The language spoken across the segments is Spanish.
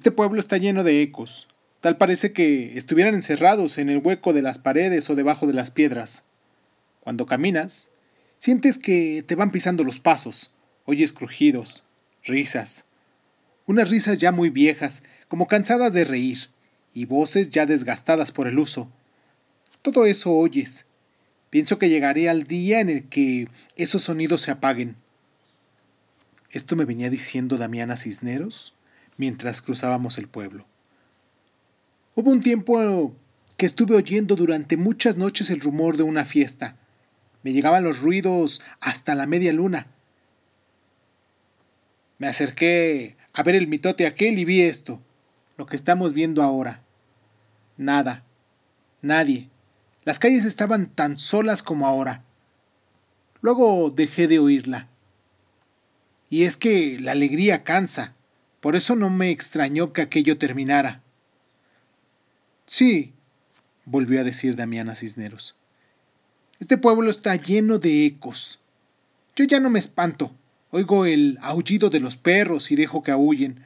Este pueblo está lleno de ecos. Tal parece que estuvieran encerrados en el hueco de las paredes o debajo de las piedras. Cuando caminas, sientes que te van pisando los pasos, oyes crujidos, risas. Unas risas ya muy viejas, como cansadas de reír, y voces ya desgastadas por el uso. Todo eso oyes. Pienso que llegaré al día en el que esos sonidos se apaguen. Esto me venía diciendo Damiana Cisneros mientras cruzábamos el pueblo. Hubo un tiempo que estuve oyendo durante muchas noches el rumor de una fiesta. Me llegaban los ruidos hasta la media luna. Me acerqué a ver el mitote aquel y vi esto, lo que estamos viendo ahora. Nada, nadie. Las calles estaban tan solas como ahora. Luego dejé de oírla. Y es que la alegría cansa, por eso no me extrañó que aquello terminara. Sí, volvió a decir Damiana Cisneros. Este pueblo está lleno de ecos. Yo ya no me espanto. Oigo el aullido de los perros y dejo que aúllen.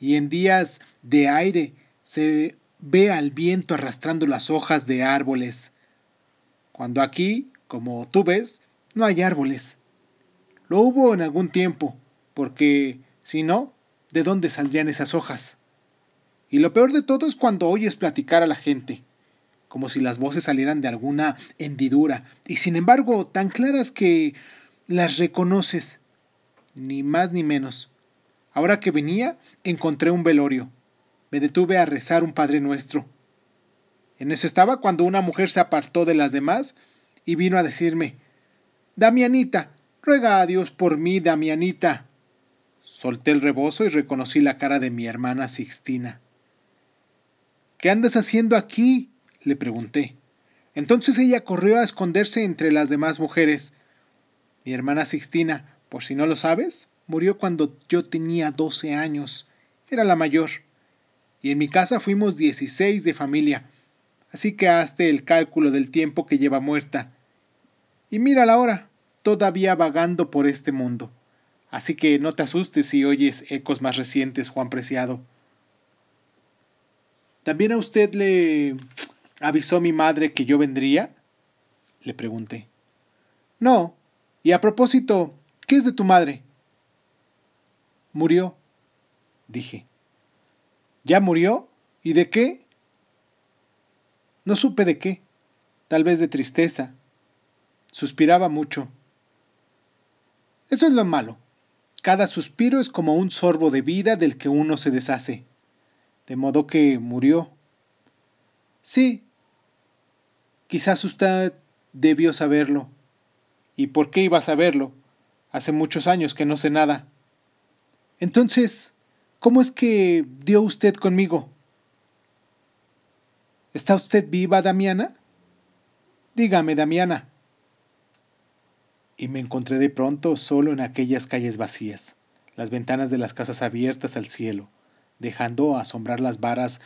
Y en días de aire se ve al viento arrastrando las hojas de árboles. Cuando aquí, como tú ves, no hay árboles. Lo hubo en algún tiempo, porque si no, ¿de dónde saldrían esas hojas? Y lo peor de todo es cuando oyes platicar a la gente, como si las voces salieran de alguna hendidura, y sin embargo tan claras que las reconoces, ni más ni menos. Ahora que venía, encontré un velorio. Me detuve a rezar un Padre Nuestro. En eso estaba cuando una mujer se apartó de las demás y vino a decirme Damianita, ruega a Dios por mí, Damianita. Solté el rebozo y reconocí la cara de mi hermana Sixtina. ¿Qué andas haciendo aquí? le pregunté. Entonces ella corrió a esconderse entre las demás mujeres. Mi hermana Sixtina, por si no lo sabes, murió cuando yo tenía doce años. Era la mayor. Y en mi casa fuimos dieciséis de familia. Así que hazte el cálculo del tiempo que lleva muerta. Y mira la hora, todavía vagando por este mundo. Así que no te asustes si oyes ecos más recientes, Juan Preciado. ¿También a usted le avisó mi madre que yo vendría? Le pregunté. No. Y a propósito, ¿qué es de tu madre? Murió, dije. ¿Ya murió? ¿Y de qué? No supe de qué. Tal vez de tristeza. Suspiraba mucho. Eso es lo malo. Cada suspiro es como un sorbo de vida del que uno se deshace. De modo que murió. Sí. Quizás usted debió saberlo. ¿Y por qué iba a saberlo? Hace muchos años que no sé nada. Entonces, ¿cómo es que dio usted conmigo? ¿Está usted viva, Damiana? Dígame, Damiana. Y me encontré de pronto solo en aquellas calles vacías, las ventanas de las casas abiertas al cielo, dejando asombrar las varas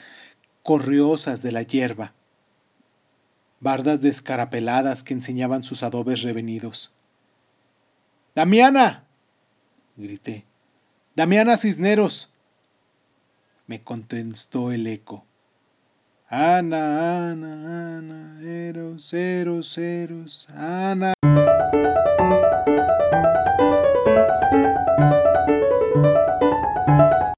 corriosas de la hierba, bardas descarapeladas que enseñaban sus adobes revenidos. ¡Damiana! grité. ¡Damiana Cisneros! me contestó el eco. Ana, Ana, Ana, eros, eros, eros, Ana.